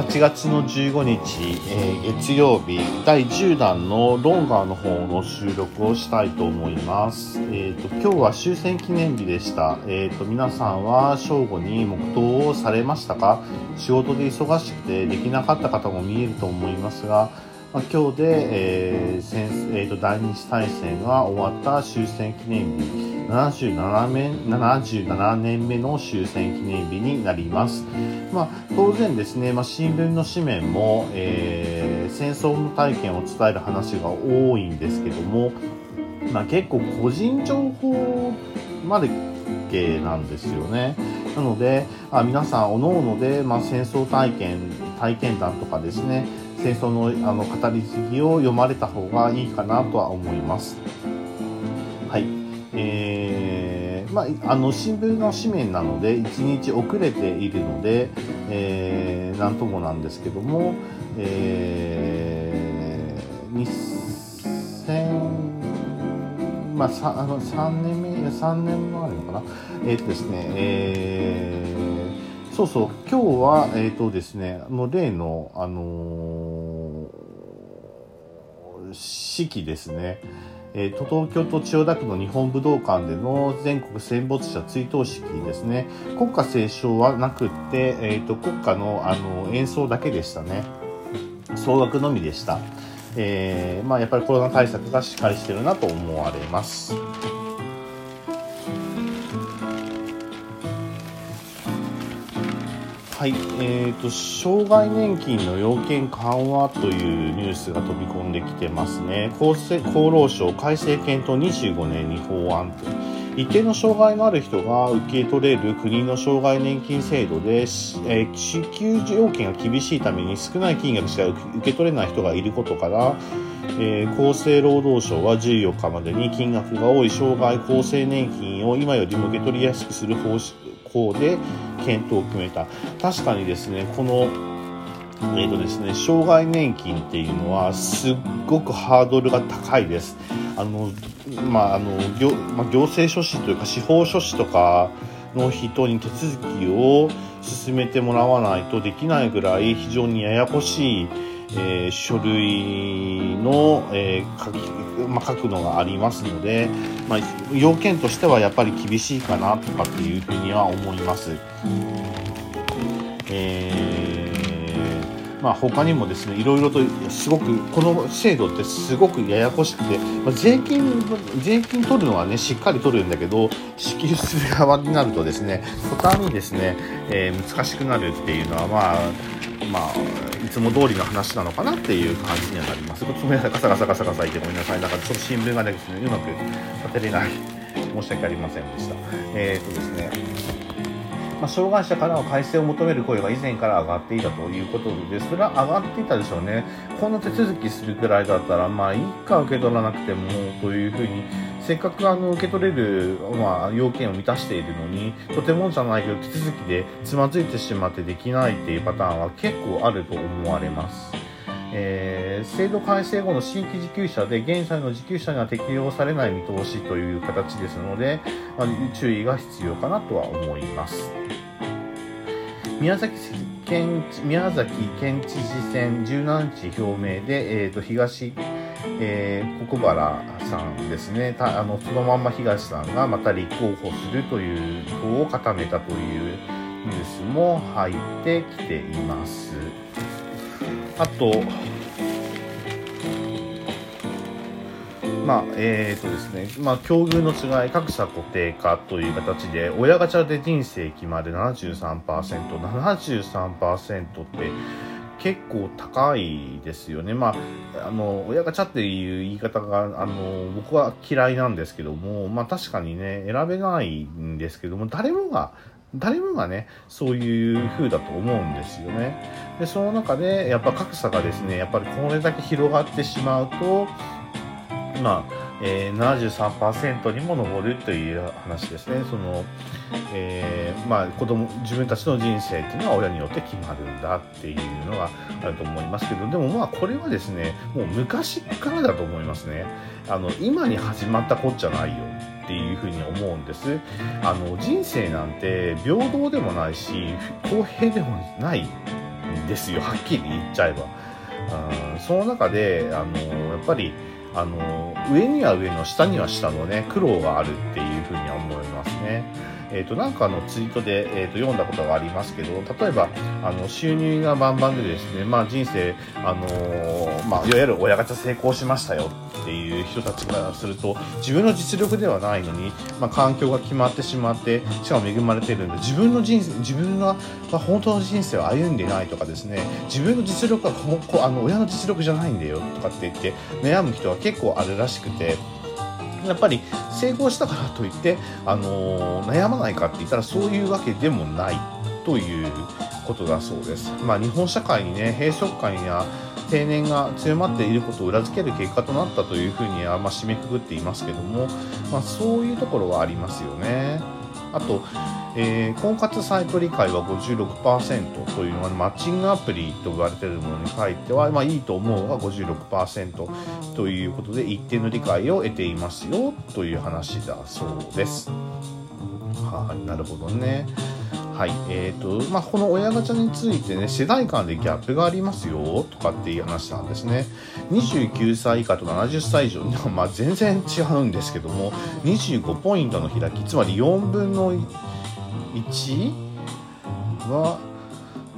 8月の15日、えー、月曜日第10弾のロンガーの方の収録をしたいと思います。えーと、今日は終戦記念日でした。えーと、皆さんは正午に黙祷をされましたか？仕事で忙しくてできなかった方も見えると思いますが、まあ、今日で、えー戦えーと、第二次大戦が終わった終戦記念日77年 ,77 年目の終戦記念日になります、まあ、当然ですね、まあ、新聞の紙面も、えー、戦争の体験を伝える話が多いんですけども、まあ、結構個人情報まで系なんですよね。なので、あ皆さん、おのおので、まあ、戦争体験、体験談とかですね、戦争のあの語り継ぎを読まれた方がいいかなとは思います。はい。えー、まあ、あの、新聞の紙面なので、1日遅れているので、えー、なんともなんですけども、えー、2000、まあ、あの3年目、3年前のかな？えー、っとですね、えーそうそう、今日は、えっ、ー、とですね、あの例の、あのー、式ですね。えーと、東京都千代田区の日本武道館での全国戦没者追悼式ですね。国歌斉唱はなくって、えーと、国歌のあの演奏だけでしたね。総額のみでした。えー、まあやっぱりコロナ対策がしっかりしてるなと思われます。はい、えーと、障害年金の要件緩和というニュースが飛び込んできてますね。厚生厚労省改正検討25年に法案と。一定の障害のある人が受け取れる国の障害年金制度で、えー、支給要件が厳しいために少ない金額しか受け取れない人がいることから、えー、厚生労働省は14日までに金額が多い障害厚生年金を今よりも受け取りやすくする方向で検討を決めた。確かにですね、このえーとですね、障害年金っていうのはすっごくハードルが高いです。あの、まあ、あの行,、まあ、行政書士というか司法書士とかの人に手続きを進めてもらわないとできないぐらい非常にややこしいえー、書類の、えー書きまあ、書くのがありますので、まあ、要件としてはやっぱり厳しいかなとかっていうふうには思います。えー、まあ、他にもですねいろいろとすごくこの制度ってすごくややこしくて、まあ、税金税金取るのはねしっかり取るんだけど支給する側になるとですね途端にですね、えー、難しくなるっていうのはまあまあ、いつも通りの話なのかなっていう感じにはなります。ごめんなさい、ガサガサガサガサいてごめんなさい。なんかちょっと新聞がですね、うまく立てれない。申し訳ありませんでした。えー、とですね、まあ、障害者からは改正を求める声が以前から上がっていたということで、それは上がっていたでしょうね。この手続きするくらいだったら、まあ、いいか受け取らなくても、というふうに、せっかくあの受け取れる、まあ、要件を満たしているのに、とてもじゃないけど手続きでつまずいてしまってできないっていうパターンは結構あると思われます。えー、制度改正後の新規受給者で現在の受給者には適用されない見通しという形ですので、まあ、注意が必要かなとは思います。宮崎県宮崎県知事選17日表明で、えーと東えー、国原さんですねあのそのまんま東さんがまた立候補するという党を固めたというニュースも入ってきています。あと、まあ、えっ、ー、とですね、まあ、境遇の違い、格差固定化という形で、親ガチャで人生決まる73%、73%って、結構高いですよね。まあ、あの、親ガチャっていう言い方が、あの、僕は嫌いなんですけども、まあ確かにね、選べないんですけども、誰もが、誰もがね、そういう風だと思うんですよね。で、その中で、やっぱ格差がですね、やっぱりこれだけ広がってしまうと、ま、えー、73%にも上るという話ですね。その、えー、まあ、子供、自分たちの人生っていうのは親によって決まるんだっていうのがあると思いますけど、でもまあ、これはですね、もう昔からだと思いますね。あの、今に始まったこっちゃないよっていうふうに思うんです。あの、人生なんて平等でもないし、公平でもないんですよはっきり言っちゃえば。うんその中であのやっぱりあの上には上の下には下のね苦労があるっていうふうには思いますね。え、ー、と、なんかのツイートで、えー、と読んだことがありますけど、例えば、あの、収入がバンバンでですね、まあ人生、あのー、まあ、いわゆる親ガチャ成功しましたよっていう人たちからすると、自分の実力ではないのに、まあ、環境が決まってしまって、しかも恵まれてるんで、自分の人生、自分が、まあ、本当の人生を歩んでないとかですね、自分の実力はここあの親の実力じゃないんだよとかって言って悩む人は結構あるらしくて、やっぱり成功したからといって、あのー、悩まないかって言ったらそういうわけでもないということだそうです。まあ、日本社会にね閉塞感や定年が強まっていることを裏付ける結果となったというふうには、まあ、締めくくっていますけども、まあ、そういうところはありますよね。あと、えー、婚活サイト理解は56%というのは、マッチングアプリと言われているものに書いては、まあ、いいと思うが56%ということで一定の理解を得ていますよという話だそうです。はい、なるほどね。はい。え、ー、と、まあ、この親ガチャについてね、世代間でギャップがありますよ、とかっていう話なんですね。29歳以下と70歳以上には、まあ、全然違うんですけども、25ポイントの開き、つまり4分の1 1は、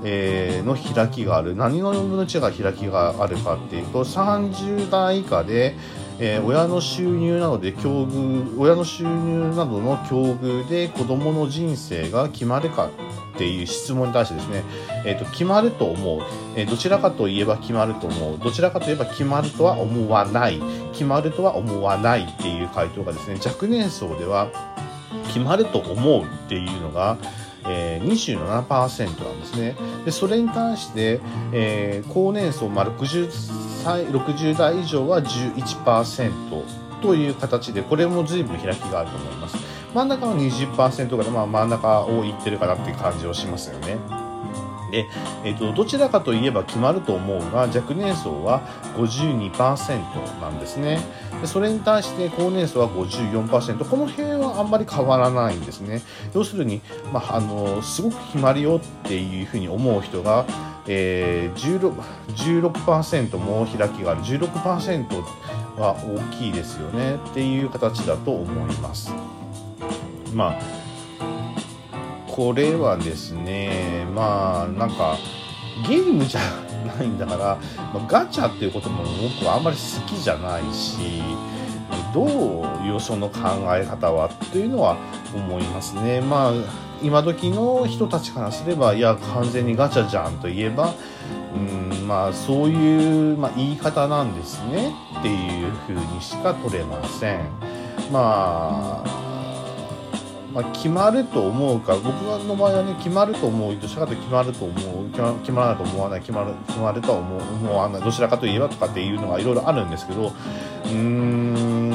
えー、の開きがある。何の4分の1が開きがあるかっていうと、30代以下で、えー、親の収入などで境遇親の収入などの境遇で子どもの人生が決まるかっていう質問に対してですね、えーと、決まると思う、えー、どちらかといえば決まると思う。どちらかといえば決まるとは思わない。決まるとは思わないっていう回答がですね若年層では決まると思うっていうのが、えー、27%なんですね。でそれに対して、えー、高年層、まあ、60歳60代以上は11%という形でこれも随分開きがあると思います。真ん中は20%から、まあ、真ん中をいってるかなっていう感じをしますよね。で、えーと、どちらかといえば決まると思うが若年層は52%なんですね。でそれに対して高年層は54%この辺はあんまり変わらないんですね。要するに、まあ、あのすごく決まるよっていうふうに思う人が、えー、16%, 16も開きがある。16%は大きいですよねっていう形だと思います。まあこれはですねまあなんかゲームじゃないんだから、まあ、ガチャっていうことも僕はあんまり好きじゃないしどういうその考え方はっていうのは思いますね。まあ今時の人たちからすればいや完全にガチャじゃんといえばうんまあそういう、まあ、言い方なんですねっていうふうにしか取れません。まあまあ、決まると思うか僕の場合はね決まると思うどちらかと決まると思う決まらないと思わない決まる決まるとは思う思わないどちらかといえばとかっていうのがいろいろあるんですけどうーん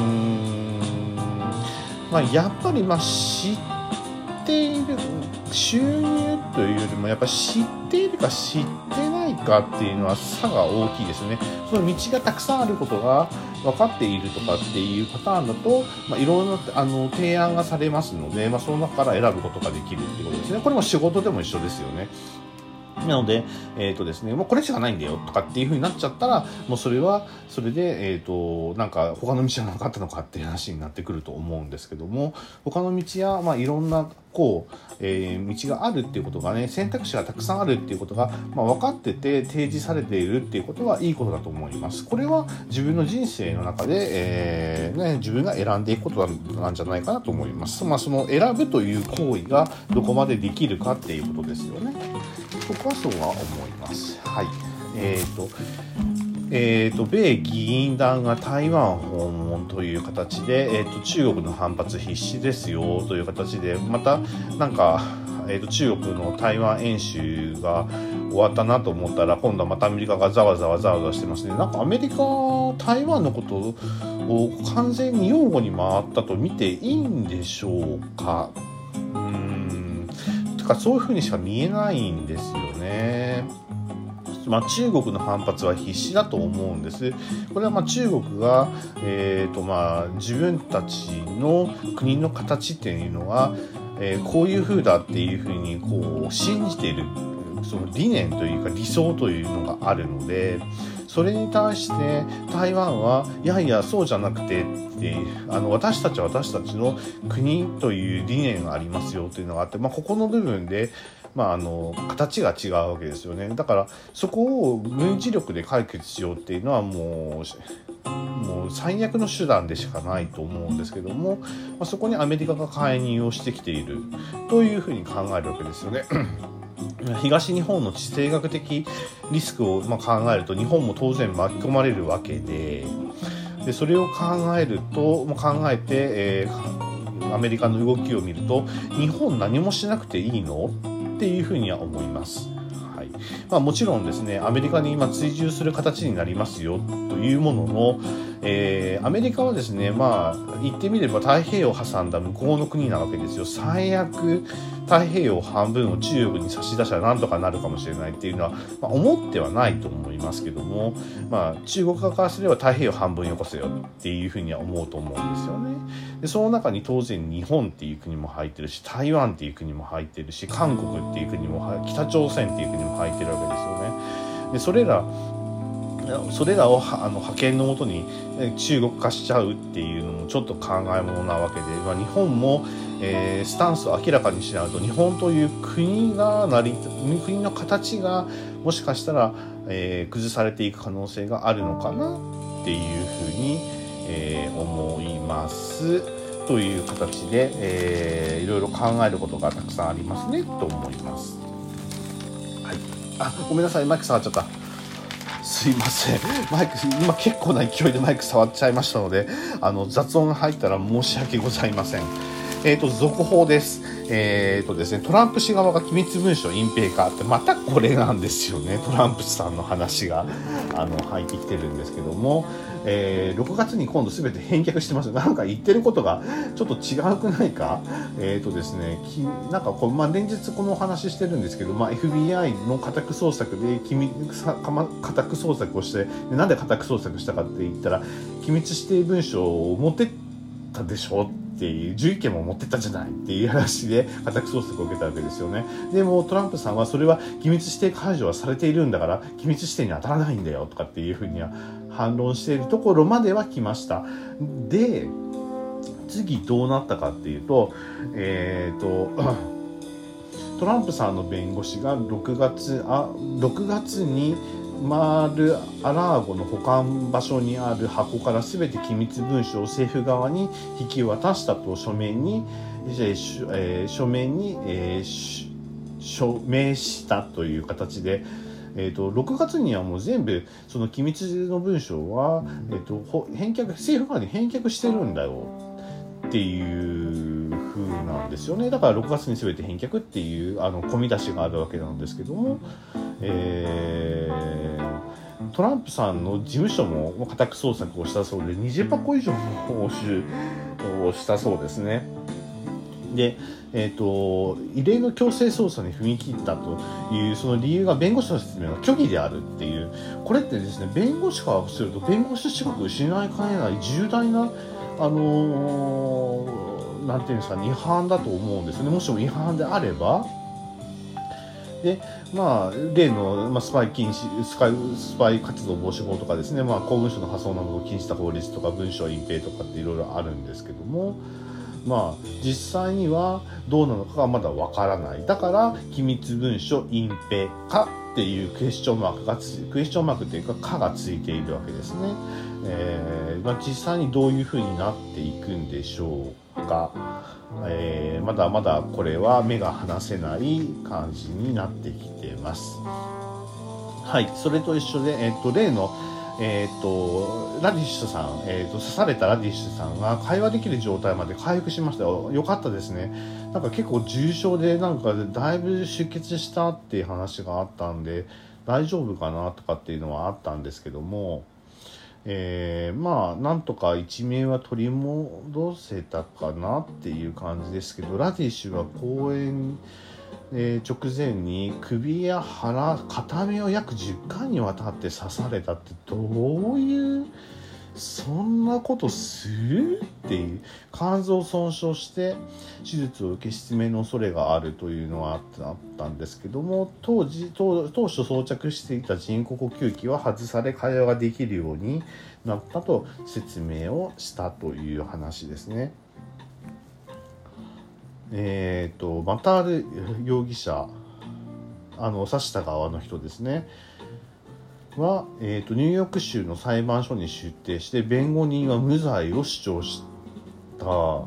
まあやっぱりまあ知っている収入というよりもやっぱ知っているか知ってないかっていうのは差が大きいですね。その道がたくさんあることが分かっているとかっていうパターンだと、まあ、いろんなあの提案がされますので、まあ、その中から選ぶことができるっていうことですね。これも仕事でも一緒ですよね。なので、えっ、ー、とですね、もうこれしかないんだよとかっていう風になっちゃったら、もうそれは、それで、えっ、ー、と、なんか他の道はなかったのかっていう話になってくると思うんですけども、他の道や、まあいろんな、こう、えー、道があるっていうことがね、選択肢がたくさんあるっていうことが、まあ、分かってて提示されているっていうことはいいことだと思います。これは自分の人生の中で、えー、ね、自分が選んでいくことなんじゃないかなと思います。まあ、その選ぶという行為がどこまでできるかっていうことですよね。僕はそうは思います。はい。えっ、ー、と、えーと、米議員団が台湾訪問という形で、えーと、中国の反発必至ですよという形でまたなんか、えーと、中国の台湾演習が終わったなと思ったら今度はまたアメリカがざわざわざわざわしてますねなんかアメリカ台湾のことを完全に擁護に回ったと見ていいんでしょうか？かそういうふうにしか見えないんですよね。まあ、中国の反発は必至だと思うんです。これはま中国が、えーとまあ、自分たちの国の形っていうのは、えー、こういう風だっていう風にこう信じているその理念というか理想というのがあるのでそれに対して台湾はいやいやそうじゃなくてってあの私たちは私たちの国という理念がありますよというのがあって、まあ、ここの部分でまあ、あの形が違うわけですよねだからそこを軍事力で解決しようっていうのはもうもう最悪の手段でしかないと思うんですけども、まあ、そこにアメリカが介入をしてきているというふうに考えるわけですよね。東日本の地政学的リスクをま考えると日本も当然巻き込まれるわけででそれを考えると考えて、えー、アメリカの動きを見ると日本何もしなくていいの？っていうふうには思います。はいまあ、もちろんですねアメリカに今追従する形になりますよというものの、えー、アメリカはですねまあ言ってみれば太平洋を挟んだ向こうの国なわけですよ最悪太平洋半分を中国に差し出したらなんとかなるかもしれないっていうのは、まあ、思ってはないと思いますけども、まあ、中国側からすれば太平洋半分よこせよっていうふうには思うと思うんですよね。でその中に当然日本っていう国も入ってるし台湾っていう国も入ってるし韓国っていう国も北朝鮮っていう国も入ってるわけですよね。でそれらそれらをあの派遣のもとに中国化しちゃうっていうのもちょっと考えものなわけで、まあ、日本もえー、スタンスを明らかにしないと日本という国がなり国の形がもしかしたら、えー、崩されていく可能性があるのかなっていうふうに、えー、思いますという形で、えー、いろいろ考えることがたくさんありますねと思います。はい、あごめんなさいマイク触っちゃった。すいません。マイク、今結構な勢いでマイク触っちゃいましたので、あの、雑音が入ったら申し訳ございません。えっ、ー、と、続報です。えっ、ー、とですね、トランプ氏側が機密文書隠蔽かって、またこれなんですよね。トランプさんの話が、あの、入ってきてるんですけども、えー、6月に今度全て返却してます。なんか言ってることがちょっと違うくないか？えっ、ー、とですね、きなんかこう、まあ、連日このお話してるんですけど、まあ、FBI の家宅捜索で、機密、家宅捜索をして、なんで家宅捜索したかって言ったら、機密指定文書を持ってったでしょってていう、11件も持ってったじゃないっていう話で家宅捜索を受けたわけですよね。でもトランプさんはそれは機密指定解除はされているんだから機密指定に当たらないんだよとかっていうふうには反論しているところまでは来ました。で、次どうなったかっていうと、えっ、ー、と、トランプさんの弁護士が6月、あ、6月にマール・アラーゴの保管場所にある箱から全て機密文書を政府側に引き渡したと書面に、えー、書面に、えー、署名したという形で、えーと、6月にはもう全部その機密の文書は、えーと、返却政府側に返却してるんだよっていう風なんですよね。だから6月に全て返却っていうあの込み出しがあるわけなんですけども、えー、トランプさんの事務所も家宅捜索をしたそうで20箱以上の押収をしたそうですね。で、えーと、異例の強制捜査に踏み切ったというその理由が弁護士の説明が虚偽であるっていうこれってですね弁護士からすると弁護士資格失いかねない重大なあのー、なんていうんですか、違反だと思うんですね。もしも違反であれば、で、まあ、例の、まあ、スパイ禁止、スパイ、スパイ活動防止法とかですね、まあ、公文書の破損などを禁止した法律とか、文書隠蔽とかっていろいろあるんですけども、まあ、実際にはどうなのかがまだわからない。だから、機密文書隠蔽かっていうクエスチョンマークがつ、クエスチョンマークっていうか、かがついているわけですね。えー、まあ、実際にどういうふうになっていくんでしょうか。えー、まだまだこれは目が離せない感じになってきてます。はい、それと一緒で、えっ、と、例の、え、ー、と、ラディッシュさん、えっ、ー、と、刺されたラディッシュさんが会話できる状態まで回復しましたよ。よかったですね。なんか結構重症で、なんかだいぶ出血したっていう話があったんで、大丈夫かなとかっていうのはあったんですけども、えー、まあなんとか一命は取り戻せたかなっていう感じですけどラディッシュは公演、えー、直前に首や腹片目を約10回にわたって刺されたってどういうそんなことするっていう肝臓損傷して手術を受け失明の恐れがあるというのはあったんですけども当時当当初装着していた人工呼吸器は外され会話ができるようになったと説明をしたという話ですね。えーと、マタール容疑者あの刺した側の人ですねは、えーと、ニューヨーク州の裁判所に出廷して弁護人は無罪を主張した。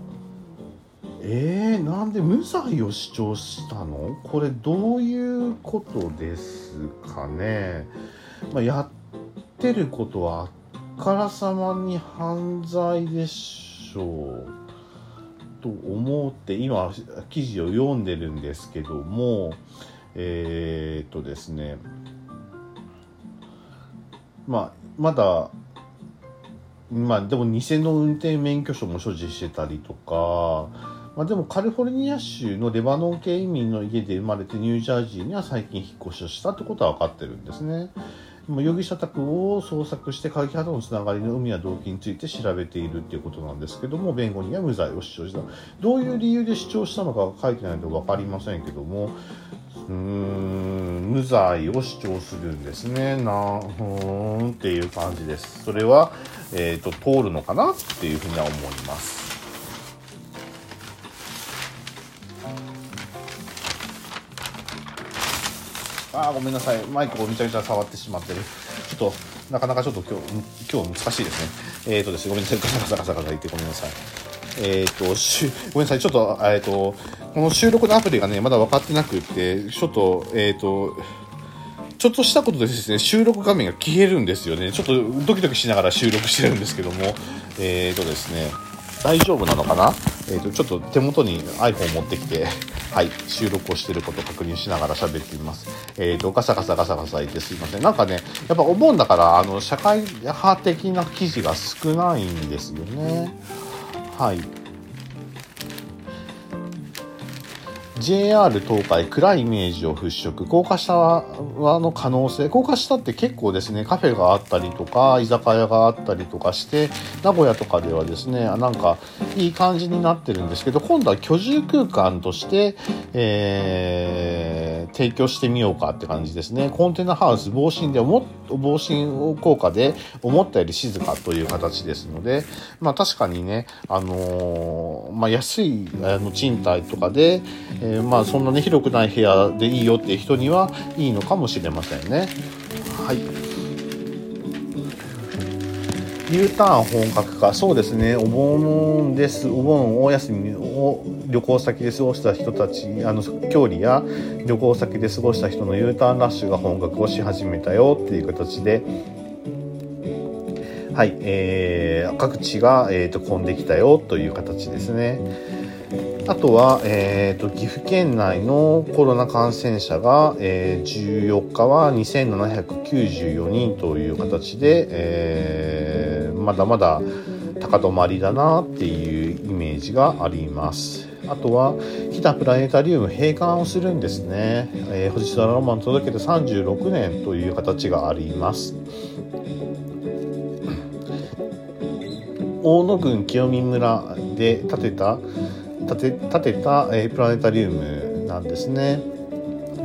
えー、なんで無罪を主張したの？これどういうことですかね、まあ、やってることはあからさまに犯罪でしょうと思って今記事を読んでるんですけどもえー、っとですねまあまだまあでも偽の運転免許証も所持してたりとか、まあ、でもカリフォルニア州のレバノン系移民の家で生まれてニュージャージーには最近引っ越しをしたってことは分かってるんですね。容疑者宅を捜索して過激派とのつながりの有無や動機について調べているっていうことなんですけども弁護人は無罪を主張したどういう理由で主張したのかは書いてないので分かりませんけどもうん無罪を主張するんですね。なふーんっていう感じです。それは、えーと、通るのかなっていうふうには思います。ああごめんなさい。マイクをめちゃめちゃ触ってしまってる。ちょっとなかなかちょっと今日今日難しいですね。えっ、ー、とですねごめんなさい。ガサガサガサガサ言ってごめんなさい。えっ、ー、とごめんなさい。ちょっとえっ、ー、とこの収録のアプリがねまだ分かってなくってちょっとえっ、とちょっとしたことでですね、収録画面が消えるんですよね。ちょっとドキドキしながら収録してるんですけども、えっ、とですね、大丈夫なのかな？えっ、と、ちょっと手元に iPhone 持ってきて、はい、収録をしてることを確認しながら喋ってみます。えっ、ー、と、ガサガサガサガサ言ってすいません。なんかね、やっぱお盆だから、あの、社会派的な記事が少ないんですよね。はい。JR 東海暗いイメージを払拭。高架下はの可能性。高架下って結構ですねカフェがあったりとか居酒屋があったりとかして名古屋とかではですねなんかいい感じになってるんですけど今度は居住空間として、えー、提供してみようかって感じですね。コンテナハウス防振で防振効果で思ったより静かという形ですのでまあ確かにねあのー、まあ安いあの賃貸とかで、えーえー、まあそんなに広くない部屋でいいよっていう人にはいいのかもしれませんね。はい。U ターン本格化、そうですね、お盆です、お盆、大休みを旅行先で過ごした人たち、あの距離や旅行先で過ごした人の U ターンラッシュが本格をし始めたよっていう形で、はい、えー、各地が、えーと混んできたよという形ですね。あとは、えーと、岐阜県内のコロナ感染者が、えー、14日は2794人という形で、えー、まだまだ高止まりだなっていうイメージがあります。あとは、北プラネタリウム閉館をするんですね。えー、星空ロマン届けて36年という形があります。大野郡清見村で建てた建て建てた、えー、プラネタリウムなんですね。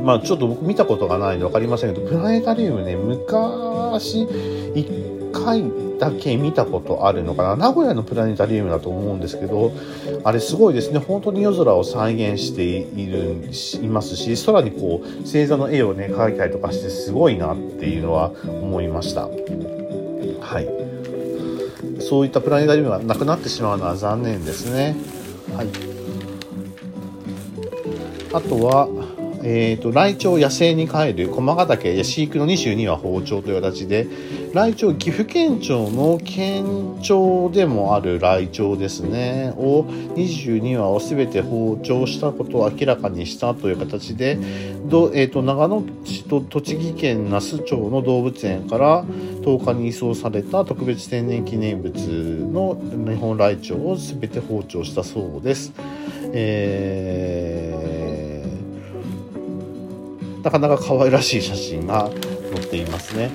まあちょっと僕見たことがないので分かりませんけどプラネタリウムね昔1回だけ見たことあるのかな。名古屋のプラネタリウムだと思うんですけどあれすごいですね。本当に夜空を再現しているいますし空にこう星座の絵をね描いたりとかしてすごいなっていうのは思いました。はい。そういったプラネタリウムがなくなってしまうのは残念ですね。はい。あとは、えーと、ライチョウ野生に帰る駒ヶ岳や飼育の22羽包丁という形でライチョウ岐阜県庁の県庁でもあるライチョウですねを22羽を全て包丁したことを明らかにしたという形でど、えーと、長野市と栃木県那須町の動物園から10日に移送された特別天然記念物の日本ライチョウを全て包丁したそうです。えーなかなか可愛らしい写真が載っていますね。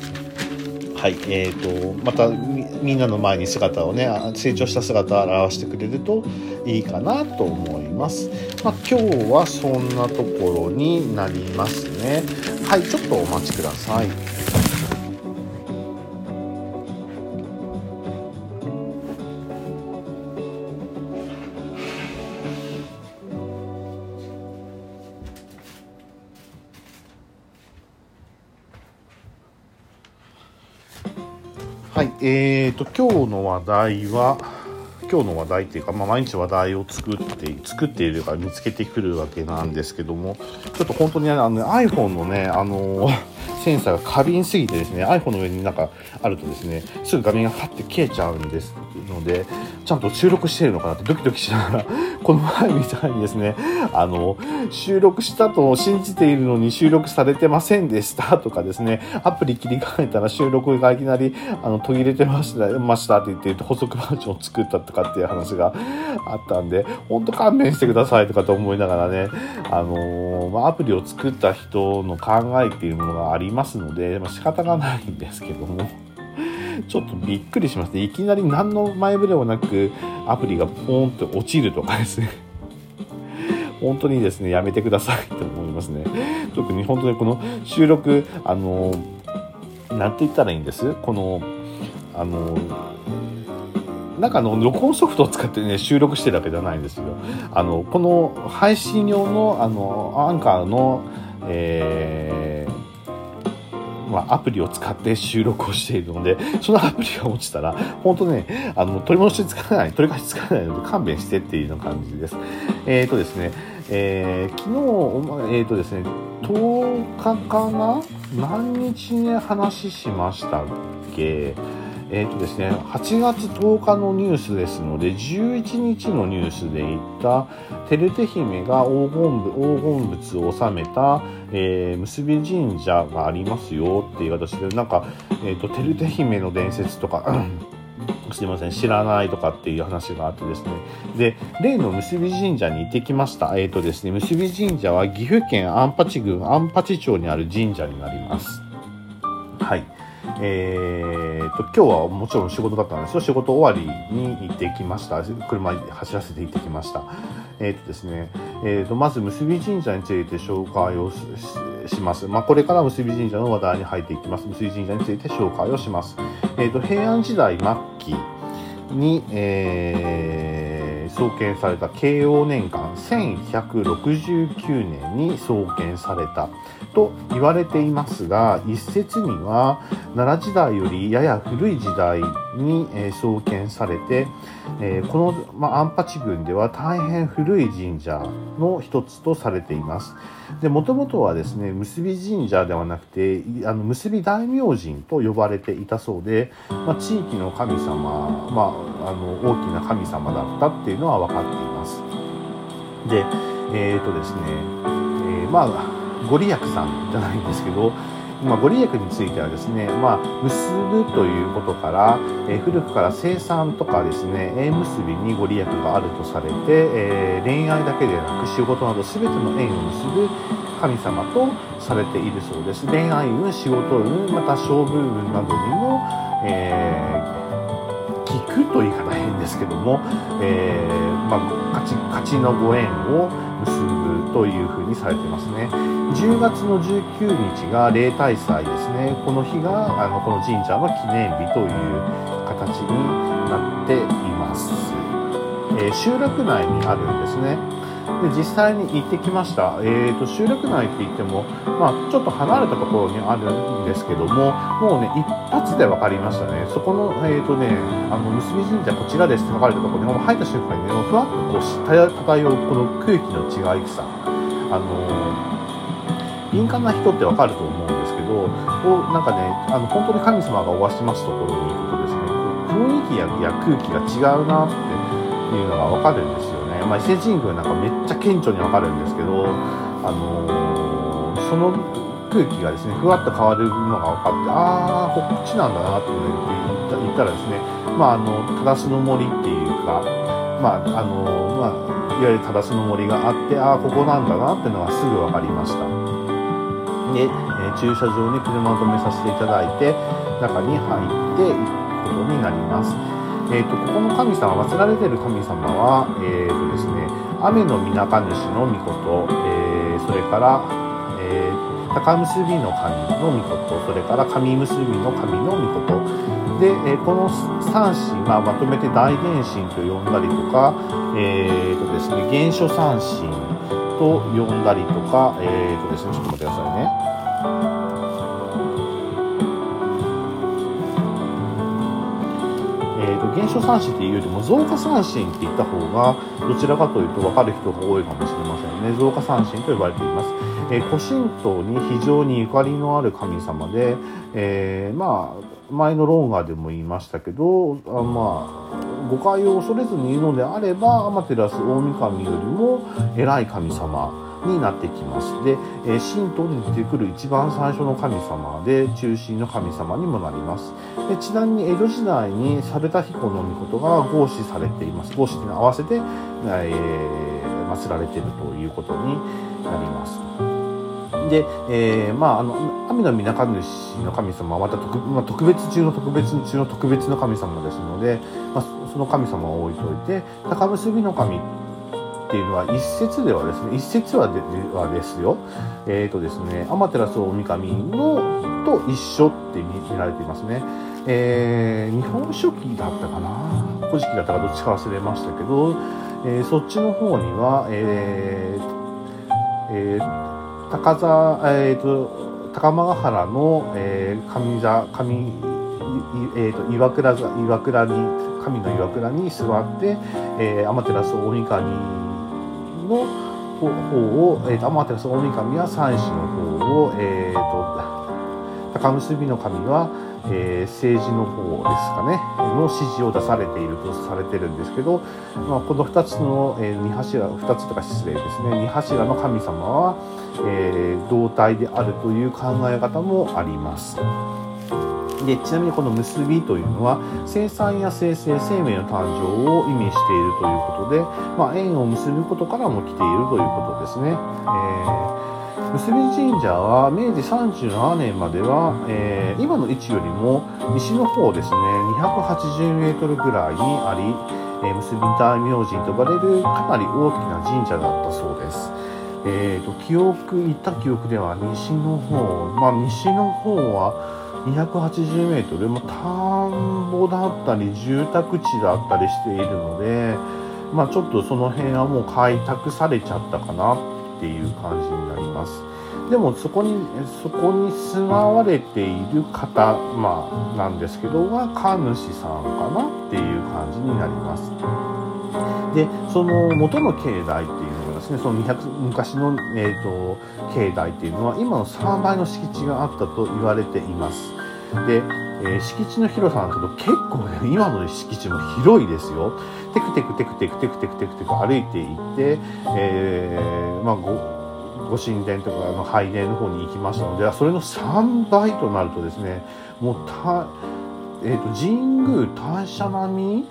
はい、えーと、またみんなの前に姿をね成長した姿を表してくれるといいかなと思います、まあ、今日はそんなところになりますね。はいちょっとお待ちください。えーと、今日の話題は、今日の話題っていうか、まあ、毎日話題を作って、作っているか見つけてくるわけなんですけども、ちょっと本当にあの iPhone のね、あの センサーが過敏すぎてですね、iPhone の上になんかあるとですね、すぐ画面がパッて消えちゃうんですので、ちゃんと収録してるのかなってドキドキしながら、この前みたいにですね、あの、収録したと信じているのに収録されてませんでしたとかですね、アプリ切り替えたら収録がいきなり、あの、途切れてました、ましたって言って補足バージョンを作ったとかっていう話があったんで、ほんと勘弁してくださいとかと思いながらね、あのまあ、アプリを作った人の考えっていうものがありますので、まあ、仕方がないんですけども、ちょっとびっくりしますね。いきなり何の前触れもなくアプリがポーンと落ちるとかですね。本当にですね、やめてくださいと思いますね。特に本当にこの収録、あの、なんて言ったらいいんです？この、あの、なんかあの、録音ソフトを使ってね、収録してるわけじゃないんですよ。あの、この配信用の、あの、アンカーの、えー、まあ、アプリを使って収録をしているので、そのアプリが落ちたら、本当ね、あの、取り戻しつかない、取り返しつかないので勘弁してっていうような感じです。えっ、ー、とですね、えー、昨日、えっ、ー、とですね、10日かな？何日ね、話しましたっけ？えっ、ー、とですね、8月10日のニュースですので、11日のニュースで言った、照手姫が黄金黄金仏を収めた、えー、結び神社がありますよっていう形で、なんか、えっ、ー、と、照手姫の伝説とか、すいません、知らないとかっていう話があってですね。で、例の結び神社に行ってきました。え、ー、とですね、結び神社は岐阜県安八郡安八町にある神社になります。えーと、今日はもちろん仕事だったんですよ。仕事終わりに行ってきました。車走らせて行ってきました。えっ、とですね、えーと、まず結び神社について紹介をします。まあ、これから結び神社の話題に入っていきます。結び神社について紹介をします。えっ、と、平安時代末期に、えー、創建された慶応年間1169年に創建されたと言われていますが一説には奈良時代よりやや古い時代に、えー、創建されて、えー、この、まあ、安八郡では大変古い神社の一つとされています。で、もともとはですね、結び神社ではなくて、あの、結び大明神と呼ばれていたそうで、まあ、地域の神様、まあ、あの、大きな神様だったっていうのは分かっています。で、えっ、ー、とですね、え、まあ、ご利益さんじゃないんですけど、まあ、ご利益についてはですね、まあ、結ぶということから、えー、古くから生産とかですね、縁結びにご利益があるとされて、えー、恋愛だけでなく仕事など全ての縁を結ぶ神様とされているそうです。恋愛運、仕事運、また勝負運などにも、えー、聞くと言い方変ですけども、えー、まあ、勝ち、勝ちのご縁を結ぶというふうにされてますね。10月の19日が例大祭ですね。この日があのこの神社の記念日という形になっています。えー、集落内にあるんですね。で実際に行ってきました、えーと、集落内って言っても、まあ、ちょっと離れたところにあるんですけどももうね一発で分かりましたねそこのえ、ー、とねあの結び神社こちらですって書かれたところに入った瞬間にねふわっとこう漂うこの空気の違いさあの敏感な人ってわかると思うんですけどこうなんかねあの本当に神様がおわしますところに行くとですね雰囲気や空気が違うなっていうのがわかるんですよね。まあ、伊勢神宮なんかめっちゃ顕著にわかるんですけど、あのー、その空気がですね、ふわっと変わるのが分かって、ああ、こっちなんだなって言ったらですね、まあ、あの、忠須の森っていうか、まあ、あの、まあ、いわゆる忠須の森があって、ああ、ここなんだなっていうのがすぐ分かりました。で、えー、駐車場に車を止めさせていただいて、中に入って、こことになります。えーと、ここの神様祀られてる神様は、えーとですね、雨のみなか主の御事、えー、それから、えー、高結びの神の御事それから神結びの神の御事で、え、この三神、まあ、まとめて大原神と呼んだりとか、えーとですね、原初三神と呼んだりとか、えーとですね、ちょっと待ってくださいね。減少三振っていうよりも増加三振って言った方がどちらかというと分かる人が多いかもしれませんね増加三振と呼ばれています、えー、古神道に非常にゆかりのある神様で、えー、まあ前のロンガーでも言いましたけどあまあ誤解を恐れずに言うのであればアマテラス大神よりも偉い神様になってきます。で、え神道に出てくる一番最初の神様で、中心の神様にもなります。でちなみに江戸時代に猿田彦の御事が合祀されています。合祀に合わせて、えー、祀られているということになります。で、えー、まあ、あの、神の皆神主の神様はまた特,、まあ、特別中の特別中の特別の神様ですので、まあ、その神様を置いといて、高結びの神っていうのは一説ではですね一説はではですよ。えっ、ー、とですね天照大神のと一緒って見られていますね。えー、日本書紀だったかな？古事記だったかどっちか忘れましたけど、えー、そっちの方にはえー、えー、高座えっ、ー、と高間原の、えー、上座上えーと、岩倉岩倉に神の岩倉に座って、えー、天照大神の方を、えーと、天照大神は三子の方を、えーと、高結びの神は、えー、政治の方ですかね。の指示を出されているとされてるんですけど、まあ、この2つの、えー、2柱2つとか失礼ですね。2柱の神様は、えー、同体であるという考え方もあります。でちなみにこの結びというのは生産や生成生命の誕生を意味しているということで、まあ、縁を結ぶことからも来ているということですね。えー、結び神社は明治37年までは、えー、今の位置よりも西の方ですね280メートルぐらいにあり、えー、結び大明神と呼ばれるかなり大きな神社だったそうです。えーと、記憶行った記憶では西の方まあ西の方は280メートル、まあ、田んぼだったり住宅地だったりしているので、まあ、ちょっとその辺はもう開拓されちゃったかなっていう感じになります。でもそこに、そこに住まわれている方、まあ、なんですけど、は神主さんかなっていう感じになります。で、その元の境内っていうですね、その200昔の、えーと、境内っていうのは今の3倍の敷地があったと言われています。で、えー、敷地の広さなんですけど結構ね今の敷地も広いですよ。テクテクテクテクテクテクテクテク歩いていって、えー、まあごご神殿とかの拝殿の方に行きましたのでそれの3倍となるとですねもうた、えーと神宮大社並み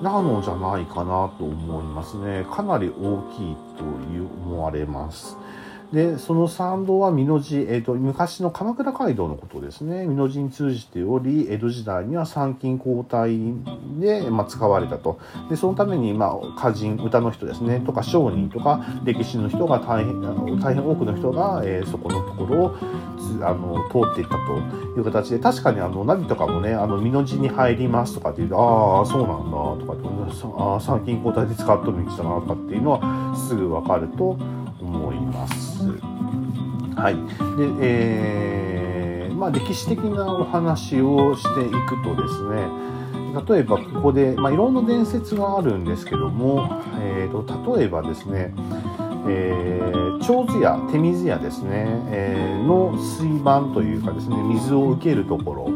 なのじゃないかなと思いますね。かなり大きいと思われます。で、その参道は美濃寺、え、ー、と、昔の鎌倉街道のことですね。美濃寺に通じており、江戸時代には参勤交代で、まあ、使われたと。で、そのために、まあ、歌人、歌の人ですね、とか商人とか、歴史の人が大変、あの大変多くの人が、えー、そこのところを、あの、通っていったという形で、確かにあの、ナビとかもね、あの、美濃寺に入りますとかっていうと、ああ、そうなんだ、とかって、ああ、参勤交代で使っとる道だな、とかっていうのは、すぐわかるとます。。はい。で、えー、まあ歴史的なお話をしていくとですね、例えばここで、まあ、いろんな伝説があるんですけども、えーと、例えばですね、えー、長津屋手水屋ですね、えー、の水盤というかですね水を受けるところ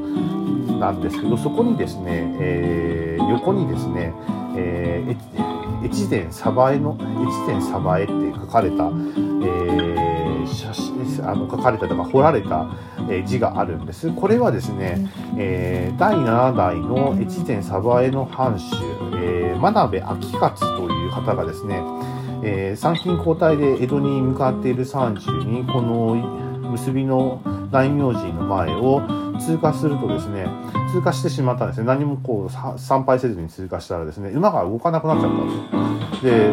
なんですけどそこにですね、えー、横にですね、えー、越前鯖江の越前鯖江って書かれた、えー、写真あの書かれたとか彫られた、え字があるんです。これはですね、えー、第7代の越前鯖江の藩主、えー、真鍋昭勝という方がですね、えー、参勤交代で江戸に向かっている山中にこの結びの大明神の前を通過するとですね通過してしまったんですね。何もこう参拝せずに通過したらですね馬が動かなくなっちゃったんです。よで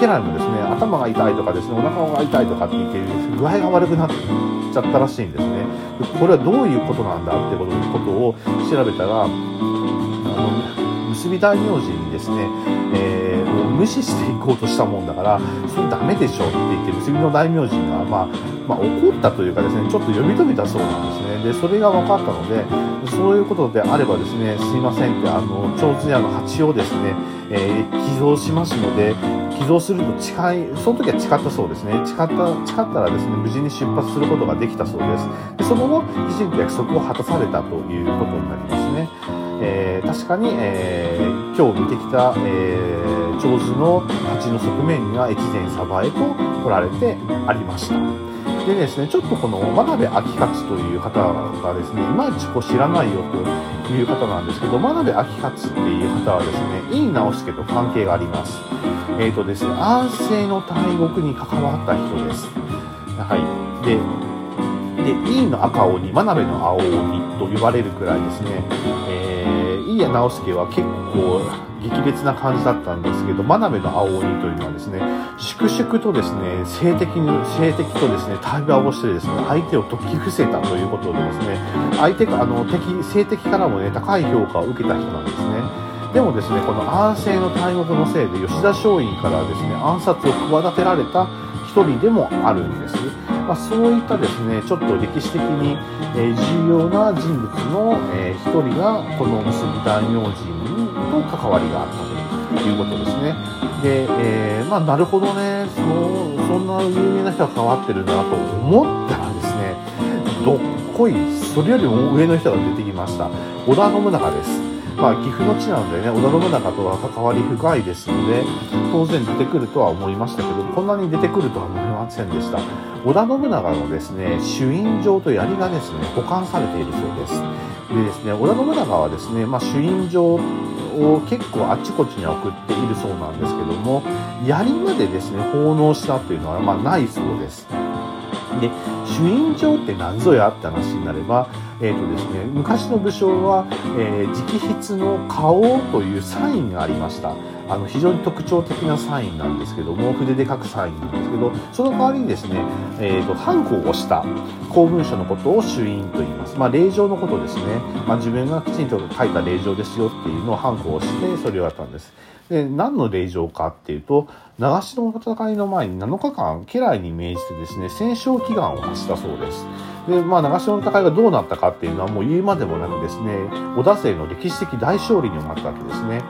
家来もですね頭が痛いとかですねお腹が痛いとかって言って具合が悪くなっちゃったらしいんですね。でこれはどういうことなんだってことことを調べたらあの結び大名人にですね、えー、無視していこうとしたもんだから、それダメでしょって言って、結びの大名人が、まあ、まあ、怒ったというかですね、ちょっと呼び止めたそうなんですね。で、それが分かったので、そういうことであればですね、すいませんって、あの、長津屋の蜂をですね、えー、寄贈しますので、寄贈すると誓い、その時は誓ったそうですね。誓った、誓ったらですね、無事に出発することができたそうです。で、その後、きちんと約束を果たされたということになりますね。えー、確かに、えー、今日見てきた、えー、長図の鉢の側面には越前鯖江と来られてありました。でですね、ちょっとこの真鍋明勝という方がですね、いまいちこう知らないよという方なんですけど、真鍋明勝っていう方はですね、井伊直輔と関係があります。えっ、ー、とですね、安政の大国に関わった人です。はい。で、で、井の赤鬼、真鍋の青鬼と呼ばれるくらいですね、井谷直輔は結構激烈な感じだったんですけど、真鍋の青鬼というのはですね、粛々とですね、性的に、性的とですね、対話をしてですね、相手を解き伏せたということでですね、相手が、あの、敵、性的からもね、高い評価を受けた人なんですね。でもですね、この安政の大国のせいで吉田松陰からですね、暗殺を企てられた一人でもあるんです。まあ、そういったですね、ちょっと歴史的に、重要な人物の、一人が、この結び大名人と関わりがあったということですね。で、えー、まあ、なるほどね、そ、そんな有名な人が関わってるんだなと思ったらですね、どっこい、それよりも上の人が出てきました。織田信長です。まあ、岐阜の地なのでね、織田信長とは関わり深いですので、当然出てくるとは思いましたけど、こんなに出てくるとは思いませんでした。織田信長のですね、朱印状と槍がですね、保管されているそうです。でですね、織田信長はですね、まあ、朱印状を結構あちこちに送っているそうなんですけども、槍までですね、奉納したというのは、まあ、ないそうです。で、朱印状って何ぞやって話になれば、え、ー、とですね、昔の武将は、えー、直筆の顔というサインがありました。あの、非常に特徴的なサインなんですけども、筆で書くサインなんですけど、その代わりにですね、え、ー、と、ハンコを押した公文書のことを朱印と言います。まあ、令状のことですね。まあ、自分がきちんと書いた令状ですよっていうのをハンコを押して、それをやったんです。で、何の令状かっていうと、長篠の戦いの前に7日間、家来に命じてですね、戦勝祈願を発したそうです。で、まあ、長篠の戦いがどうなったかっていうのはもう言うまでもなくですね、織田勢の歴史的大勝利に終わったわけですね。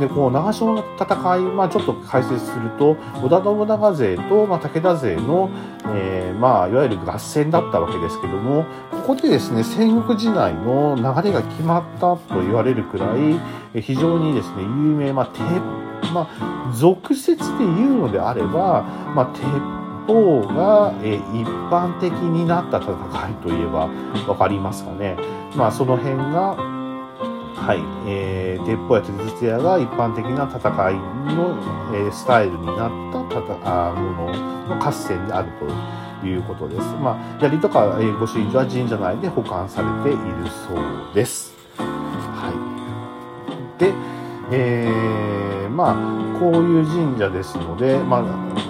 で、この長篠の戦い、まあ、ちょっと解説すると、織田信長勢と、まあ、武田勢の、えー、まあ、いわゆる合戦だったわけですけども、ここでですね、戦国時代の流れが決まったと言われるくらい、非常にですね、有名、まあ、鉄、まあ、俗説で言うのであれば、まあ、鉄方が、え一般的になった戦いといえば分かりますかね。まあその辺が、はい、えー、鉄砲や鉄筒屋が一般的な戦いの、えー、スタイルになったたあものの合戦であるということです。まあ、槍とか、えー、御朱印は神社内で保管されているそうです。はい。で、えー、まあ、こういう神社ですので、まあ、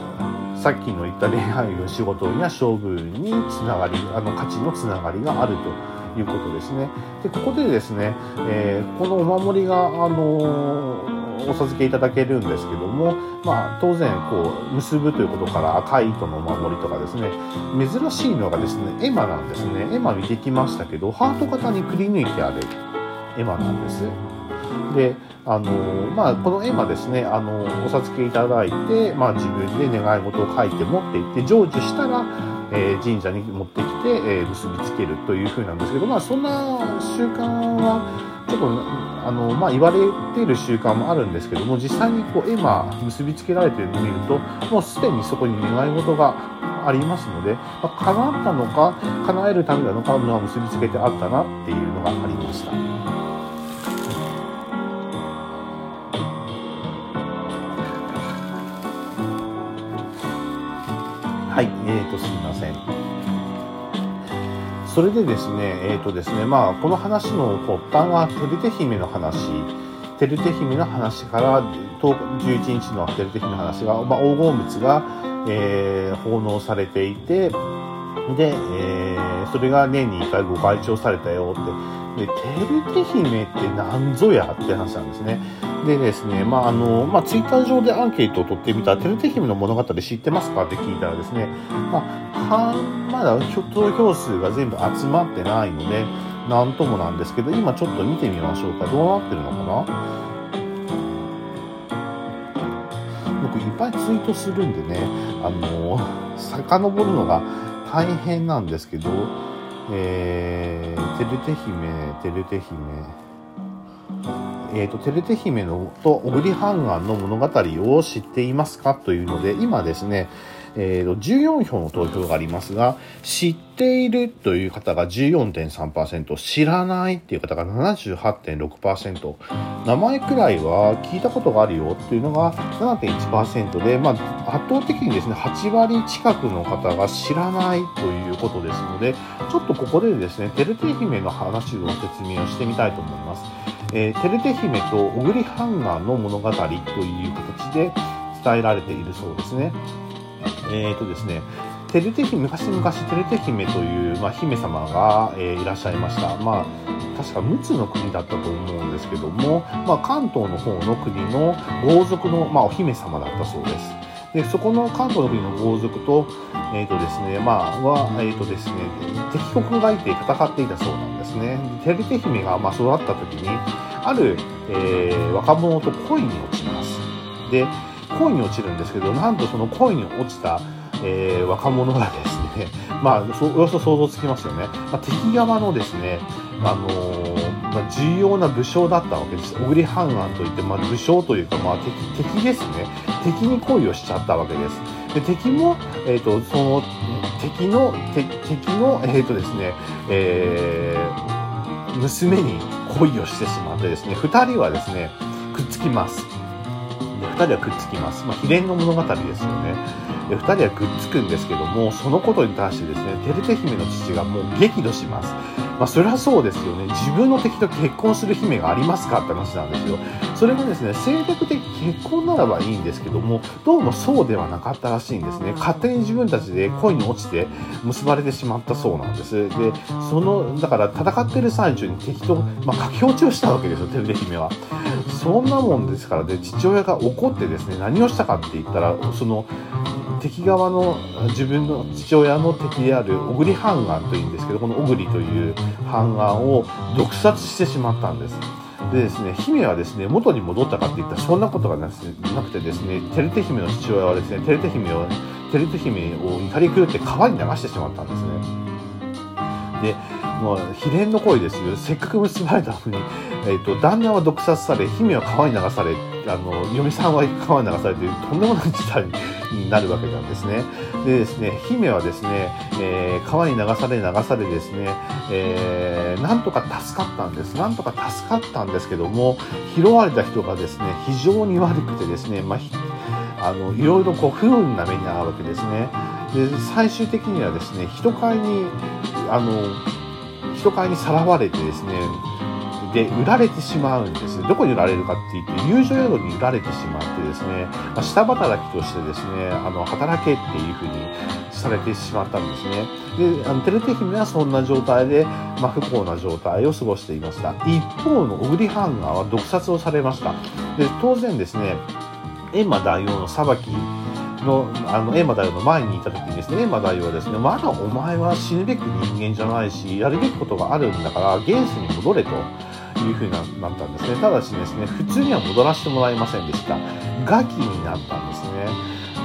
さっきの言った恋愛の仕事や勝負につながり、あの価値のつながりがあるということですね。で、ここでですね、えー、このお守りが、あのー、お授けいただけるんですけども、まあ、当然、こう、結ぶということから赤い糸のお守りとかですね、珍しいのがですね、絵馬なんですね。絵馬見てきましたけど、ハート型にくり抜いてある絵馬なんです。で、あのまあ、この絵馬ですね、あのお授けいただいて、まあ、自分で願い事を書いて持っていって、成就したら、えー、神社に持ってきて、えー、結びつけるというふうなんですけど、まあ、そんな習慣は、ちょっと、あの、まあ、言われている習慣もあるんですけども、実際にこう、絵馬結びつけられているのを見ると、もうすでにそこに願い事がありますので、まあ、叶ったのか、叶えるためなのか、のは結びつけてあったなっていうのがありました。はい、えーと、すみません。それでですね、えっ、ー、とですね、まあ、この話の発端は、テルテ姫の話、テルテ姫の話から、11日のテルテ姫の話が、まあ、黄金物が、えー、奉納されていて、で、えー、それが年に1回ご開帳されたよって。で、テルテ姫って何ぞやって話なんですね。でですね、まあ、あの、まあ、ツイッター上でアンケートを取ってみた、テルテ姫の物語知ってますか？って聞いたらですね、まあ、まだ投票数が全部集まってないので、なんともなんですけど、今ちょっと見てみましょうか。どうなってるのかな？僕いっぱいツイートするんでね、あの、遡るのが大変なんですけど、えー、てるて姫、てるて姫、えーと、てるて姫のと小栗半眼の物語を知っていますか？というので、今ですね、えーと、14票の投票がありますが、知っているという方が14.3%、知らないっていう方が78.6%、名前くらいは聞いたことがあるよっていうのが7.1%で、まあ、圧倒的にですね、8割近くの方が知らないということですので、ちょっとここでですね、てるて姫の話の説明をしてみたいと思います。えー、てるて姫と小栗半眼の物語という形で伝えられているそうですね。えっ、ー、とですね、テルテ姫、昔々テルテ姫という、まあ、姫様が、えー、いらっしゃいました。まあ、確か陸奥の国だったと思うんですけども、まあ、関東の方の国の豪族の、まあ、お姫様だったそうです。で、そこの関東の国の豪族と、えっ、ー、とですね、まあ、は、えっ、ー、とですね、敵国がいて戦っていたそうなんですね。テルテ姫が、まあ、育った時に、ある、えー、若者と恋に落ちます。で、恋に落ちるんですけど、なんとその恋に落ちた、えー、若者がですね、まあ、およそ想像つきますよね。まあ、敵側のですね、あのー、まあ、重要な武将だったわけです。小栗半安といって、まあ、武将というか、まあ、敵、敵ですね。敵に恋をしちゃったわけです。で、敵も、え、ー、と、その、敵の、敵の、えっ、ー、とですね、えー、娘に恋をしてしまってですね、二人はですね、くっつきます。2人はくっつきます。まあ、秘伝の物語ですよね。で、2人はくっつくんですけども、そのことに対してですね、テルテ姫の父がもう激怒します。まあ、それはそうですよね。自分の敵と結婚する姫がありますかって話なんですよ。それがですね、性格的結婚ならばいいんですけども、どうもそうではなかったらしいんですね。勝手に自分たちで恋に落ちて結ばれてしまったそうなんです。で、その、だから戦ってる最中に敵と、まあ、駆け落ちをしたわけですよ、テルテ姫は。そんなもんですからね、父親が怒ってですね、何をしたかって言ったら、その、敵側の自分の父親の敵である小栗半眼というんですけどこの小栗という半眼を毒殺してしまったんです。でですね、姫はですね、元に戻ったかって言ったらそんなことがなくてですね、テルテ姫の父親はですね、テルテ姫を、テルテ姫を怒り狂って川に流してしまったんですね。で、もう秘伝の恋ですよ。せっかく結ばれたのに、えっ、ー、と、旦那は毒殺され、姫は川に流され、あの、嫁さんは川に流されて、とんでもない事態になるわけなんですね。でですね、姫はですね、えー、川に流され流されですね、えー、なんとか助かったんです。なんとか助かったんですけども、拾われた人がですね、非常に悪くてですね、まあ、あの、いろいろこう、不運な目に遭うわけですね。で、最終的にはですね、人買いに、あの、人買いにさらわれてですね、で、売られてしまうんです。どこに売られるかって言って、友情宿に売られてしまってですね、まあ、下働きとしてですね、あの、働けっていうふうにされてしまったんですね。で、あの、テレテ姫はそんな状態で、まあ、不幸な状態を過ごしていました。一方の小栗ハンガーは毒殺をされました。で、当然ですね、閻魔大王の裁きの、あの、エンマ大王の前にいた時にですね、エンマ大王はですね、まだお前は死ぬべき人間じゃないし、やるべきことがあるんだから、現世に戻れと。いうふうになったんですね。ただしですね、普通には戻らせてもらえませんでした。ガキになったんですね。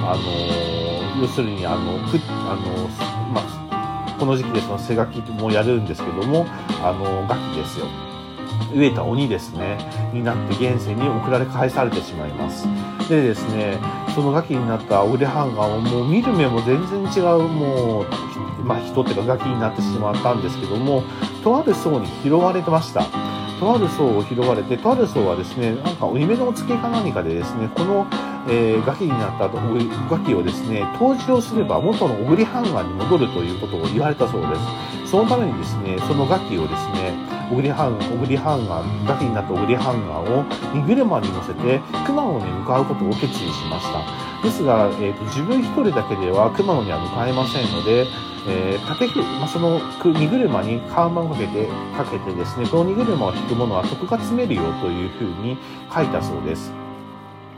あの、要するに、あの、くあの、まあ、この時期でその背書きもやるんですけども、あの、ガキですよ。飢えた鬼ですね、になって現世に送られ返されてしまいます。でですね、そのガキになったオレハンガーをもう見る目も全然違う、もう、まあ人っていうかガキになってしまったんですけども、とある層に拾われてました。とある層を拾われて、とある層はですね、なんかお夢のお告げか何かでですね、このえー、ガキになった後ガキをですね湯治をすれば元の小栗ハンガーに戻るということを言われたそうです。そのためにですねそのガキをですね小栗ハン小栗ハンガーガキになった小栗ハンガーを荷車に乗せて熊野に向かうことを決意しました。ですが、えーと、自分一人だけでは熊野には向かえませんのでえー、縦まあ、その荷車に看板をかけてかけてですねこの荷車を引くものは徳が詰めるよというふうに書いたそうです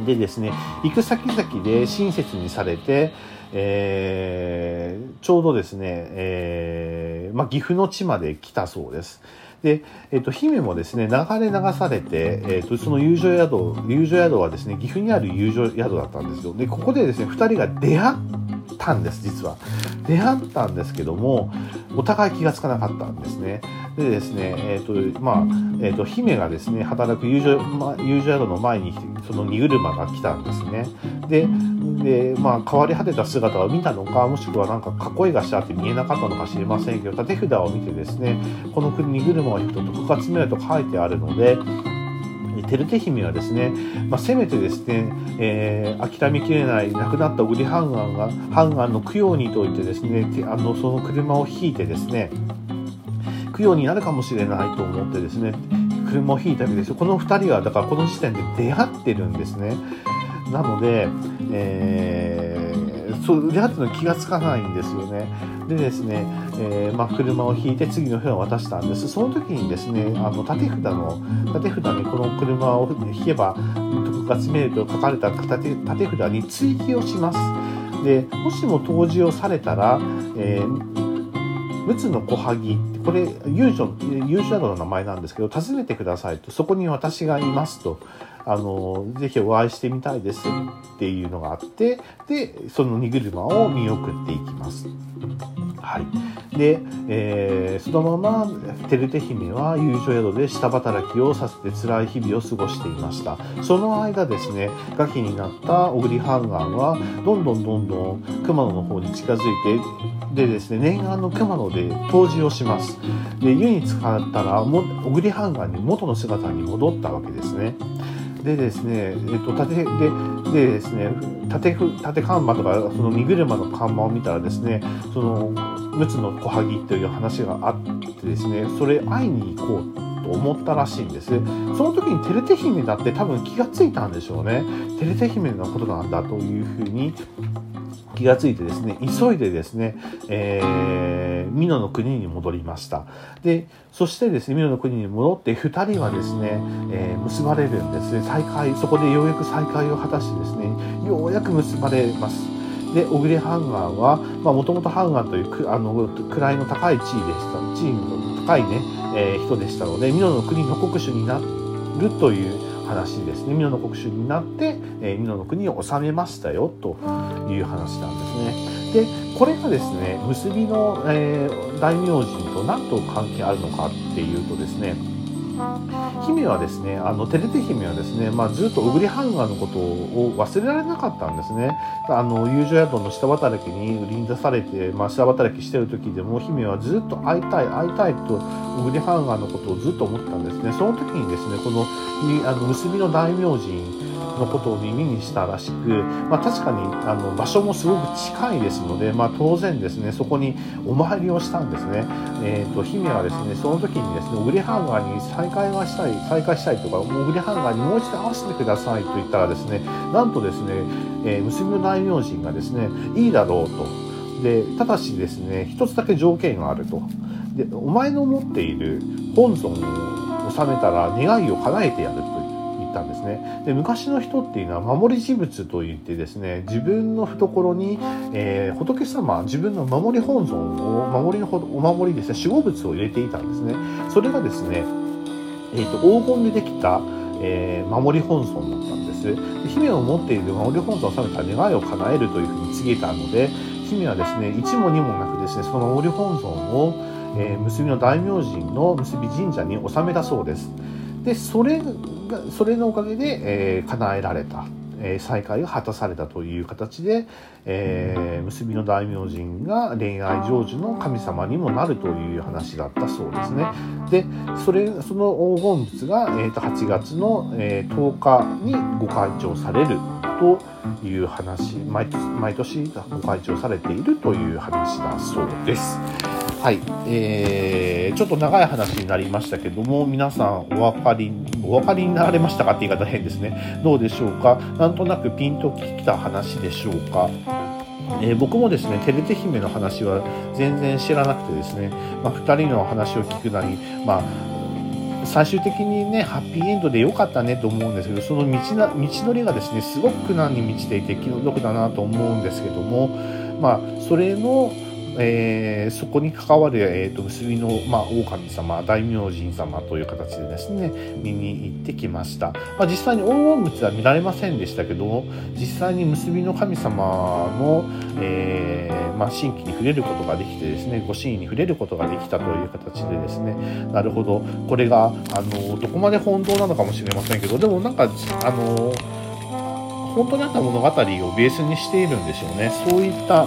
でですね、行く先々で親切にされて、えー、ちょうどですね、えー、まあ、岐阜の地まで来たそうです。で、えっ、と、姫もですね、流れ流されて、えっ、と、その友情宿、友情宿はですね、岐阜にある友情宿だったんですよ。で、ここでですね、二人が出会ったんです、実は。出会ったんですけども、お互い気がつかなかったんですね。でですね、えっ、ー、と、まあ、えっ、ー、と、姫がですね、働く友情、ま、友情宿の前に、その荷車が来たんですね。で、で、まあ、変わり果てた姿を見たのか、もしくはなんか囲いがしてあって見えなかったのか知りませんけど、縦札を見てですね、この荷車を引くと特活めると書いてあるので、テルテ姫はですね、まあ、せめてですね、えー、諦めきれない亡くなった小栗ハンガンが、ハンガンの供養にといてですね、あの、その車を引いてですね、供養になるかもしれないと思ってですね、車を引いたわけですよ。この2人は、だからこの時点で出会ってるんですね。なので、えー、そう出会っての気がつかないんですよね。でですね、えー、まあ、車を引いて次の日を渡したんです。その時にですね、あの縦札の縦札にこの車を引けば特活メールと書かれた縦縦札に追記をします。でもしも当時をされたら、えー陸奥の小萩これ遊女遊女宿の名前なんですけど訪ねてくださいとそこに私がいますとあのぜひお会いしてみたいですっていうのがあってでその荷車を見送っていきます。はい、で、えー、そのまま照手姫は遊女宿で下働きをさせて辛い日々を過ごしていました。その間ですねガキになった小栗ハンガンはどんどんどんどん熊野の方に近づいてでですね念願の熊野で湯治をします。で湯に使ったら小栗ハンガンに元の姿に戻ったわけですね。でですね、えっと、縦ででですね縦縦看板とかその荷車の看板を見たらですねその陸奥の小萩という話があってですねそれ会いに行こうと思ったらしいんです。その時にテレテ姫だって多分気がついたんでしょうね。テレテ姫のことなんだというふうに気がついてですね急いでですね、えー、美濃の国に戻りました。でそしてですね美濃の国に戻って2人はですね、えー、結ばれるんですね。再会そこでようやく再会を果たしてですねようやく結ばれます。で小栗ハンガーはもともとハンガーというあの位の高い地位でした。地位の高いね、えー、人でしたので美濃の国の国主になるという話ですね美濃の国主になって、えー、美濃の国を治めましたよという話なんですね。でこれがですね結びの、えー、大名人と何と関係あるのかっていうとですね姫はですねあの照手姫はですね、まあ、ずっと小栗ハンガーのことを忘れられなかったんですね。あの友情宿の下働きに売りに出されて、まあ、下働きしてる時でも姫はずっと会いたい会いたいと小栗ハンガーのことをずっと思ったんですね。その時にですねこのあの結びの大名人のことを耳にしたらしく、まあ、確かにあの場所もすごく近いですので、まあ、当然ですねそこにお参りをしたんですね、えーと、姫はですねその時にですね小栗ハンガーに再会がしたい再会したいとか小栗ハンガーにもう一度会わせてくださいと言ったらですねなんとですね、えー、結びの大名人がですねいいだろうと。でただしですね一つだけ条件があると。でお前の持っている本尊を収めたら願いを叶えてやると。ったんですね。で昔の人っていうのは守り持仏といってですね自分の懐に、えー、仏様自分の守り本尊を守りのお守りですね守護物を入れていたんですね。それがですね、えーと、黄金でできた、えー、守り本尊だったんです。で姫を持っている守り本尊を収めた願いを叶えるというふうに告げたので姫はですね一も二もなくですねその守り本尊を、えー、結びの大明神の結び神社に納めたそうです。でそれがそれのおかげで、えー、叶えられた、えー、再会が果たされたという形で、えー、結びの大明神が恋愛成就の神様にもなるという話だったそうですね。でそれその黄金仏が、えーと、8月の、えー、10日にご開帳されるという話毎毎年ご開帳されているという話だそうです。はい、えー、ちょっと長い話になりましたけども、皆さんお分かり、お分かりになられましたかって言い方変ですね。どうでしょうか？なんとなくピンときた話でしょうか？えー、僕もですね、てれて姫の話は全然知らなくてですね、まあ、2人の話を聞くなり、まあ、最終的にね、ハッピーエンドで良かったねと思うんですけど、その道な道のりがですね、すごく苦難に満ちていて気の毒だなと思うんですけども、まあ、それの、えー、そこに関わる、えーと、結びの、まあ、狼様大明神様という形でですね見に行ってきました、まあ、実際に黄金仏は見られませんでしたけど実際に結びの神様の、えー、まあ、神器に触れることができてですねご神意に触れることができたという形でですねなるほど。これがあのどこまで本当なのかもしれませんけどでもなんかあの本当にあった物語をベースにしているんでしょうね。そういった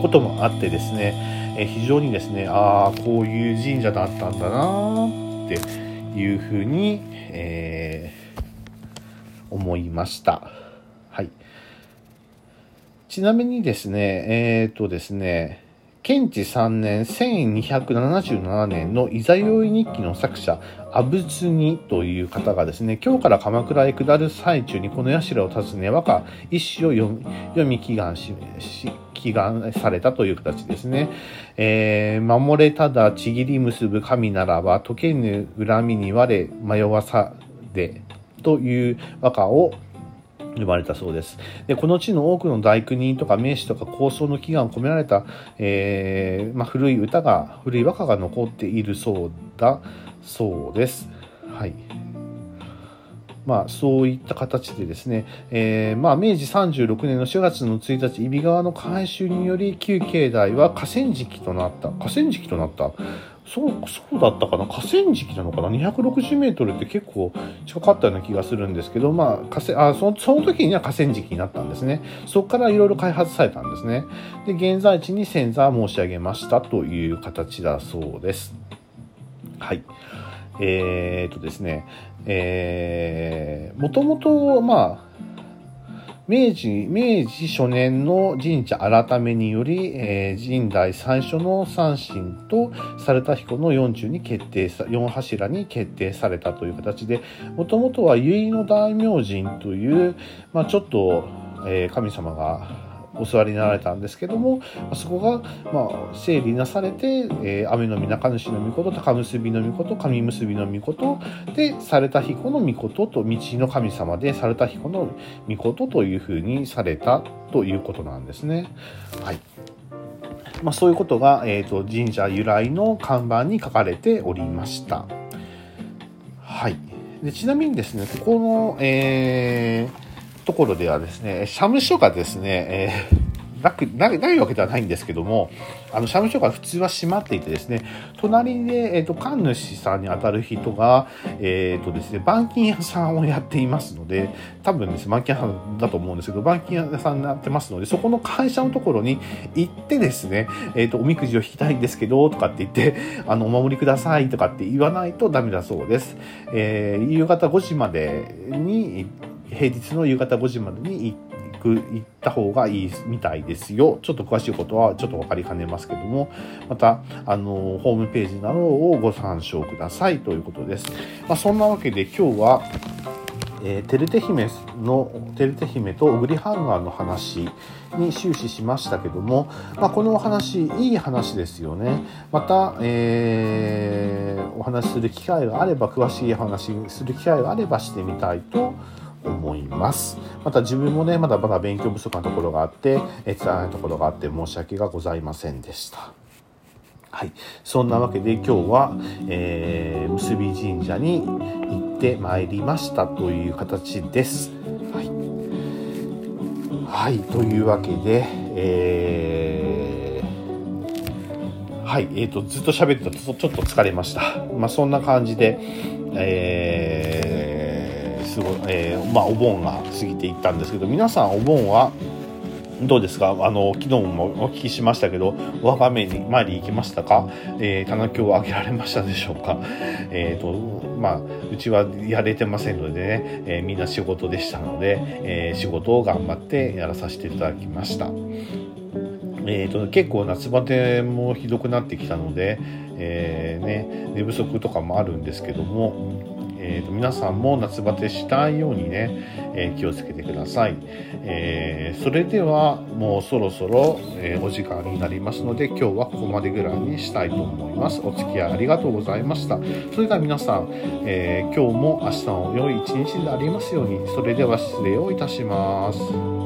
こともあってですね、え非常にですね、ああ、こういう神社だったんだなっていうふうに、えー、思いました。はい。ちなみにですね、えっ、ー、とですね、検知3年1277年のイザヨイ日記の作者、阿仏にという方がですね、今日から鎌倉へ下る最中にこの社を訪ね、和歌一詩を読み読み祈願し、祈願されたという形ですね。えー、守れただちぎり結ぶ神ならば、解けぬ恨みに我迷わさで、という和歌を生まれたそうです。で、この地の多くの大工人とか名士とか高僧の祈願を込められた、えー、まあ、古い歌が、古い和歌が残っているそうだそうです。はい。まあ、そういった形でですね、えー、まあ、明治36年の4月の1日、揖斐川の改修により、旧境内は河川敷となった。河川敷となった。そう、そうだったかな？河川敷なのかな ?260 メートルって結構近かったような気がするんですけど、まあ、河川、あ、その、その時には河川敷になったんですね。そこからいろいろ開発されたんですね。で、現在地に先座申し上げましたという形だそうです。はい。えー、っとですね、えー、もともと、まあ、明治、明治初年の神社改めにより、えー、神代最初の三神と猿田彦の40に決定さ、4柱に決定されたという形で、もともとは結の大明神という、まあちょっと、えー、神様がお座りになられたんですけども、そこが、まあ、整理なされて、えー、雨の御中主の御事、高結びの御事、神結びの御事、で、された彦の御事と、道の神様で、された彦の御事というふうにされたということなんですね。はい。まあ、そういうことが、え、ー、と、神社由来の看板に書かれておりました。はい。でちなみにですね、ここの、えー、ところではですね、社務所がですね、えーなくなないわけではないんですけども、あの、社務所が普通は閉まっていてですね、隣で、えっ、ー、と、神主さんに当たる人が、えっ、ー、とですね、板金屋さんをやっていますので、多分ですね、板金屋さんだと思うんですけど、板金屋さんになってますので、そこの会社のところに行ってですね、えっ、ー、と、おみくじを引きたいんですけど、とかって言って、あの、お守りくださいとかって言わないとダメだそうです。えー、夕方5時までに平日の夕方5時までに行く、行った方がいいみたいですよ。ちょっと詳しいことはちょっと分かりかねますけども、また、あの、ホームページなどをご参照くださいということです。まあ、そんなわけで今日は、えー、テルテ姫の、テルテ姫と小栗ハンガーの話に終始しましたけども、まあ、このお話、いい話ですよね。また、えー、お話しする機会があれば、詳しい話する機会があればしてみたいと思います。また自分もね、まだまだ勉強不足なところがあって、え伝わないところがあって申し訳がございませんでした。はい。そんなわけで今日は、えー、結び神社に行ってまいりましたという形です。はい。はい。というわけで、えー、はい。え、ー、と、ずっと喋ってたとちょっと疲れました。まあ、そんな感じで、えーすご、えー、まあ、お盆が過ぎていったんですけど皆さんお盆はどうですか？あの、昨日もお聞きしましたけど、お墓参り参り行きましたか？えー、棚橋をあげられましたでしょうか？えっ、ー、と、まあ、うちはやれてませんのでね、えー、みんな仕事でしたので、えー、仕事を頑張ってやらさせていただきました。えーと、結構夏バテもひどくなってきたので、えーね、寝不足とかもあるんですけども、えーと、皆さんも夏バテしたいようにね、えー、気をつけてください、えー、それではもうそろそろ、えー、お時間になりますので今日はここまでぐらいにしたいと思います。お付き合いありがとうございました。それでは皆さん、え今日も明日の良い一日でありますように。それでは失礼をいたします。